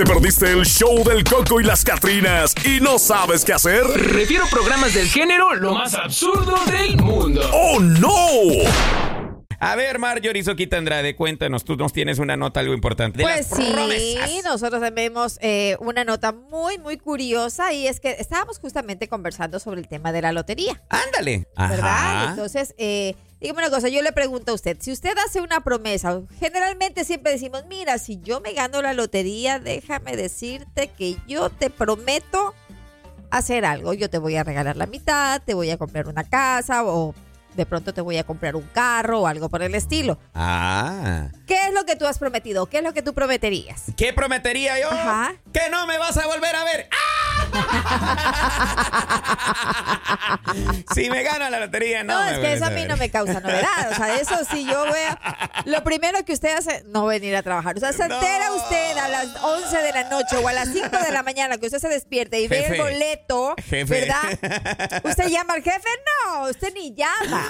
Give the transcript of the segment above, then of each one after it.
¿Te perdiste el show del Coco y las Catrinas y no sabes qué hacer? Refiero programas del género lo más absurdo del mundo. ¡Oh, no! A ver, Marjorie Soquita Andrade, cuéntanos, tú nos tienes una nota algo importante. de Pues las sí, promesas. nosotros tenemos eh, una nota muy, muy curiosa y es que estábamos justamente conversando sobre el tema de la lotería, Ándale. ¿verdad? Ajá. Entonces, eh, dígame una cosa, yo le pregunto a usted, si usted hace una promesa, generalmente siempre decimos, mira, si yo me gano la lotería, déjame decirte que yo te prometo hacer algo, yo te voy a regalar la mitad, te voy a comprar una casa o de pronto te voy a comprar un carro o algo por el estilo. Ah. ¿Qué es lo que tú has prometido? ¿Qué es lo que tú prometerías? ¿Qué prometería yo? Ajá. Que no me vas a volver a ver. ¡Ah! si me gano la lotería, no. No, me es que eso a mí no me causa novedad. O sea, eso sí yo veo. Lo primero que usted hace, no venir a trabajar. O sea, se No. entera usted a las 11 de la noche o a las 5 de la mañana que usted se despierte y ve el boleto, Jefe. ¿verdad? ¿Usted llama al jefe? No, usted ni llama.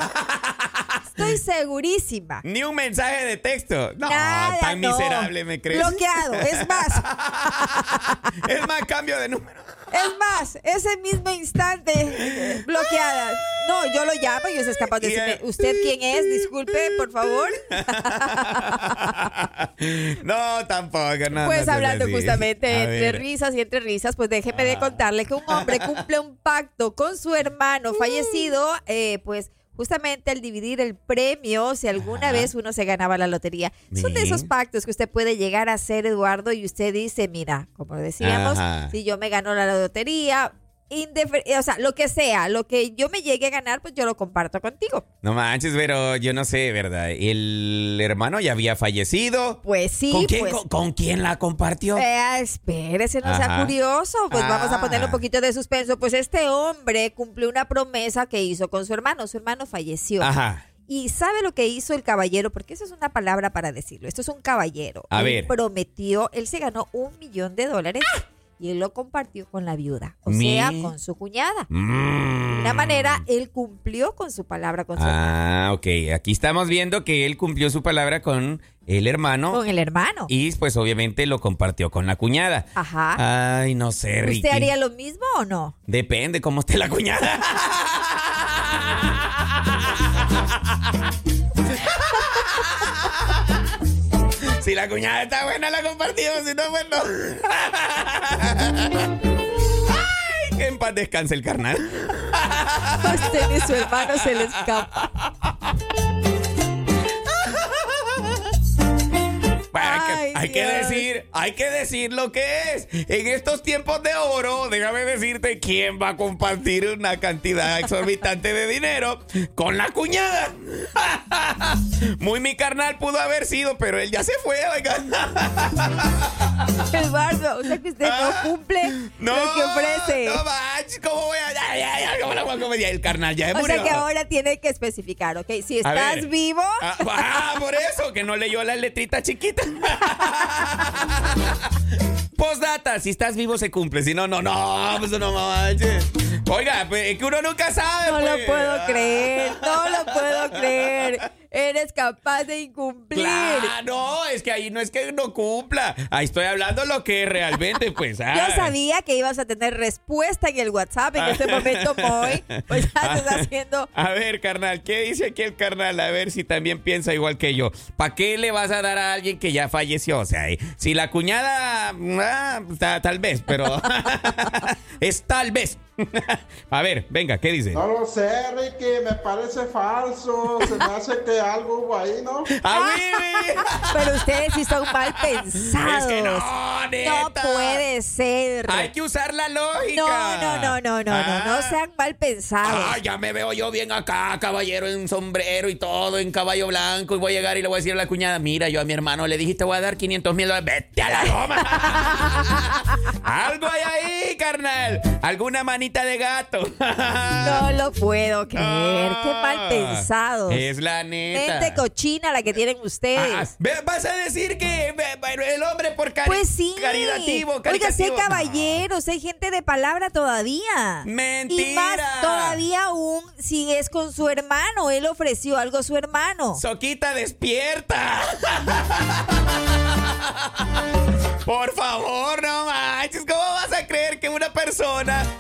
Estoy segurísima. Ni un mensaje de texto. No, Nada, tan no. miserable me crees. Bloqueado. Es más, Es más, cambio de número. Es más, ese mismo instante eh, bloqueada. No, yo lo llamo y usted es capaz de decirme, ¿usted quién es? Disculpe, por favor. no, tampoco. No, Pues no hablando justamente entre risas y entre risas, pues déjeme de Ah. contarle que un hombre cumple un pacto con su hermano fallecido, eh, pues justamente al dividir el premio, si alguna Ajá. vez uno se ganaba la lotería. Son de esos pactos que usted puede llegar a hacer, Eduardo, y usted dice, mira, como decíamos, Ajá. si yo me gano la lotería, o sea, lo que sea, lo que yo me llegue a ganar, pues yo lo comparto contigo. No manches, pero yo no sé, ¿verdad? El hermano ya había fallecido. Pues sí, ¿Con, quién, pues. con, con quién la compartió? Eh, espérese, no sea curioso. Pues vamos a ponerle un Ah. poquito de suspenso. Pues este hombre cumplió una promesa que hizo con su hermano. Su hermano falleció. Ajá. Y sabe lo que hizo el caballero, porque esa es una palabra para decirlo. Esto es un caballero. A él ver. prometió, él se ganó un millón de dólares y él lo compartió con la viuda, o Mi- sea, con su cuñada. Mm. De una manera, él cumplió con su palabra con su hermano. Ah, ok. Aquí estamos viendo que él cumplió su palabra con el hermano. Con el hermano. Y pues obviamente lo compartió con la cuñada. Ajá. Ay, no sé, Ricky. ¿Usted haría lo mismo o no? Depende cómo esté la cuñada. Si la cuñada está buena, la compartimos. Si no, pues no. Ay, que en paz descanse el carnal. A usted y su hermano se le escapa. Hay, Ay, que, hay que Dios. decir, hay que decir lo que es. En estos tiempos de oro, déjame decirte quién va a compartir una cantidad exorbitante de dinero con la cuñada. Muy mi carnal pudo haber sido, pero él ya se fue, oiga. Eduardo, o sea que usted Ah, no cumple No, lo que ofrece. No manches, ¿cómo voy a.? Ya, ya, ya, ¿cómo la? Ya el carnal ya o murió. sea que ahora tiene que especificar, ¿ok? Si estás vivo, Ah, ah, por eso, que no leyó las letritas chiquitas. Postdata, si estás vivo se cumple, si no, no, no, pues no manches. Oiga, pues, es que uno nunca sabe. no pues. lo puedo creer, no lo puedo creer. Eres capaz de incumplir. Claro, no, es que ahí no es que no cumpla. Ahí estoy hablando lo que realmente, pues. Yo ah. sabía que ibas a tener respuesta en el WhatsApp en este momento, Moy. Pues ya te está haciendo. A ver, carnal, ¿qué dice aquí el carnal? A ver si también piensa igual que yo. ¿Para qué le vas a dar a alguien que ya falleció? O sea, eh, si la cuñada, ah, ta- tal vez, pero es tal vez. a ver, venga, ¿qué dice? No lo sé, Ricky, me parece falso. Se me hace que algo hubo ahí, ¿no? ¡Ah! Pero ustedes sí son mal pensados. Es que no, neta. No puede ser. Hay que usar la lógica. No, no, no, no, no, no, no Ah. sean mal pensados. Ah, ya me veo yo bien acá, caballero en sombrero y todo, en caballo blanco. Y voy a llegar y le voy a decir a la cuñada: Mira, yo a mi hermano le dije, te voy a dar 500 mil dólares. Vete a la goma. Algo hay ahí, carnal. Alguna manita de gato. No lo puedo creer. Qué mal pensados. Ah, Es la neta. Mente cochina la que tienen Ah, ustedes. ve- vas a decir que el hombre por cari Pues sí. caritativo, Oiga, si hay caballeros, hay gente de palabra todavía. Mentira. Y más todavía aún si es con su hermano. Él ofreció algo a su hermano. Soquita despierta. Por favor, no manches. ¿Cómo vas a creer que una persona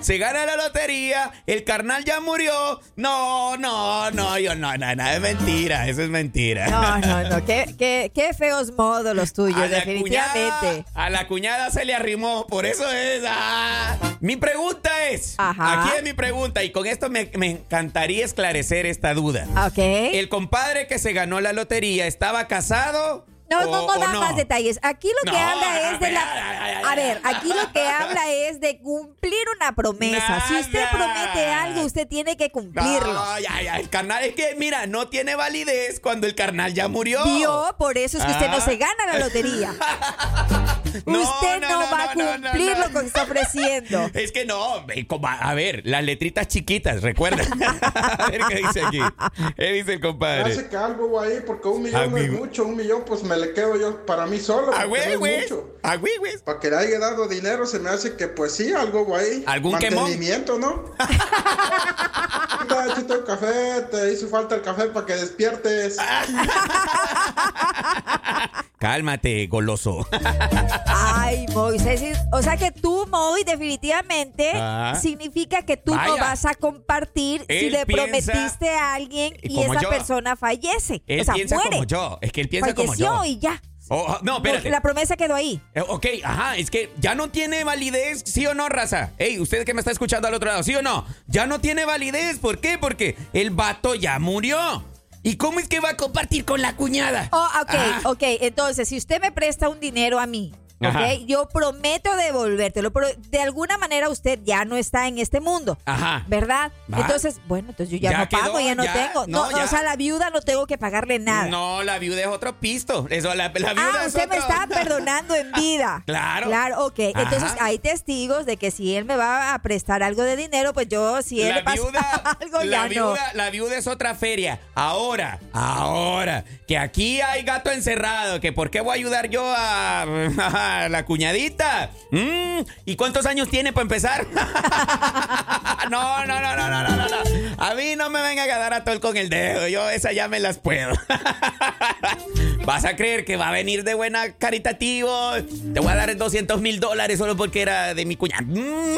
se gana la lotería, el carnal ya murió? No, no, no, yo no, no, no, es mentira, eso es mentira. No, no, no. Qué, qué, qué feos modos los tuyos, A la definitivamente. cuñada- a la cuñada se le arrimó, por eso es. ah. Mi pregunta es: Ajá. aquí es mi pregunta, y con esto me, me encantaría esclarecer esta duda. Ok. ¿El compadre que se ganó la lotería estaba casado? No, o- no, no da más detalles. Aquí lo que No, habla es de la. A ver, aquí lo que habla es de cumplir una promesa. Si usted Nada. promete algo, usted tiene que cumplirlo. No, ya, ya, el carnal es que, mira, no tiene validez cuando el carnal ya murió. Vio, por eso es que usted no Ah. se gana la lotería. No, usted no, no, no, va a no, no, no, cumplir no. lo que está ofreciendo. Es que no, a ver, las letritas chiquitas, recuerda. a ver qué dice aquí. ¿Qué dice el compadre? hace que algo ahí, porque un millón no es mucho, un millón pues me le quedo yo para mí solo, porque güey, no güey. güey, güey. Para que le haya dado dinero se me hace que pues sí, algo ahí. ¿Algún quemón? Mantenimiento, ¿no? Chita, chita, café, te hizo falta el café para que despiertes. Cálmate, goloso. Ay, Moisés. O sea que tú, Moy, definitivamente Ah. significa que tú no Vaya. vas a compartir si Él le piensa- prometiste a alguien y como esa yo. persona fallece. Él o sea, piensa muere. como yo. Es que él piensa como Falleció yo. y ya. Oh, oh, no, espérate. La promesa quedó ahí. Eh, Ok, ajá, es que ya no tiene validez, ¿sí o no, raza? Ey, usted que me está escuchando al otro lado, ¿sí o no? Ya no tiene validez, ¿por qué? Porque el vato ya murió. ¿Y cómo es que va a compartir con la cuñada? Oh, ok, Ah. ok. Entonces, si usted me presta un dinero a mí, Ajá. ok, yo prometo devolvértelo, pero de alguna manera usted ya no está en este mundo. Ajá. ¿Verdad? Entonces, bueno, entonces yo ya, Ya no pago, ya no ya, tengo. no, No, no, ya. o sea, la viuda no tengo que pagarle nada. No, la viuda es otro pisto. Eso, la, la viuda Ah, es usted me está perdonando en vida. Claro. Claro, ok. Entonces hay testigos de que si él me va a prestar algo de dinero, pues yo, si él la pasa viuda, algo, la ya no. viuda, la viuda es otra feria. Ahora, ahora, que aquí hay gato encerrado, que por qué voy a ayudar yo a, la cuñadita. Mm, ¿Y cuántos años tiene para empezar? no, no, no, no, no, no, no. A mí no me venga a dar a tol con el dedo. Yo esas ya me las puedo. Vas a creer que va a venir de buena caritativo. Te voy a dar 200 mil dólares solo porque era de mi cuñada. Mm.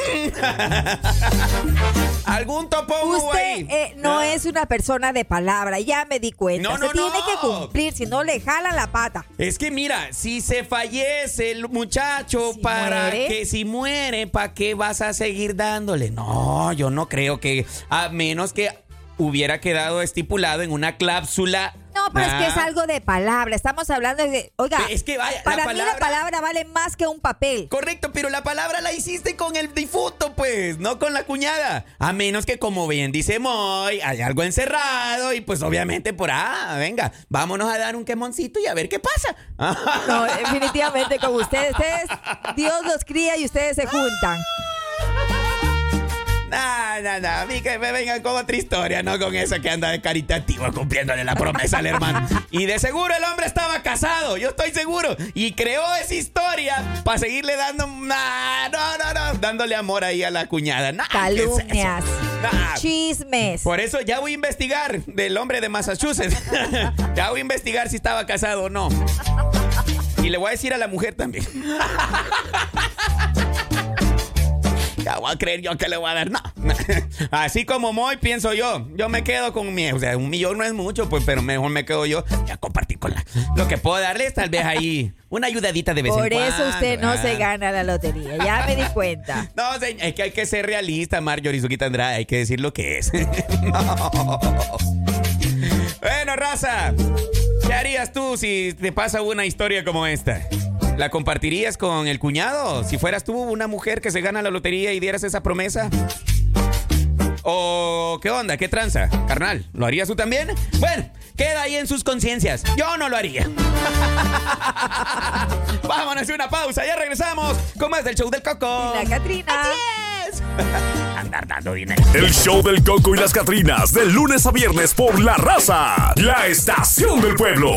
¿Algún topongo Usted ahí? eh, no Ah. es una persona de palabra, ya me di cuenta. No, Se no, tiene no. que cumplir, si no le jala la pata. Es que mira, si se fallece el muchacho Si para muere. que si muere, ¿para qué vas a seguir dándole? No, yo no creo que a menos que hubiera quedado estipulado en una cláusula. No, pero es que es Ah. algo de palabra. Estamos hablando de. Oiga, Es que vaya, la para mí la palabra- palabra vale más que un papel. Correcto, pero la palabra la hiciste con el difunto, pues, no con la cuñada. A menos que, como bien dice Moy, hay algo encerrado y pues obviamente por, ah, venga, vámonos a dar un quemoncito y a ver qué pasa. No, definitivamente con ustedes. Ustedes, Dios los cría y ustedes se juntan. Nah, nah, nah, a mí que me vengan con otra historia, no con esa que anda de caritativo cumpliéndole la promesa al hermano. Y de seguro el hombre estaba casado, yo estoy seguro. Y creó esa historia para seguirle dando, nah, no, no, no, dándole amor ahí a la cuñada. Nah, ¿qué es eso? Calumnias, Nah. chismes. Por eso ya voy a investigar del hombre de Massachusetts. ya voy a investigar si estaba casado o no. Y le voy a decir a la mujer también. Voy a creer yo que le voy a dar. No. Así como Moy, pienso yo. Yo me quedo con mi. O sea, un millón no es mucho, pues, pero mejor me quedo yo. Ya compartir con la. Lo que puedo darle es tal vez ahí una ayudadita de vez Por en cuando. eso usted no se ah. gana la lotería. Ya me di cuenta. No, es que hay que ser realista, Marjorie Zuquita Andrade. Hay que decir lo que es. No. Bueno, raza. ¿Qué harías tú si te pasa una historia como esta? ¿La compartirías con el cuñado? Si fueras tú una mujer que se gana la lotería y dieras esa promesa. ¿O qué onda? ¿Qué tranza? Carnal, ¿lo harías tú también? Bueno, queda ahí en sus conciencias. Yo no lo haría. Vámonos a una pausa. Ya regresamos con más del show del Coco. La Catrina. Andar dando dinero. El show del Coco y las Catrinas, de lunes a viernes por La Raza, la estación del pueblo.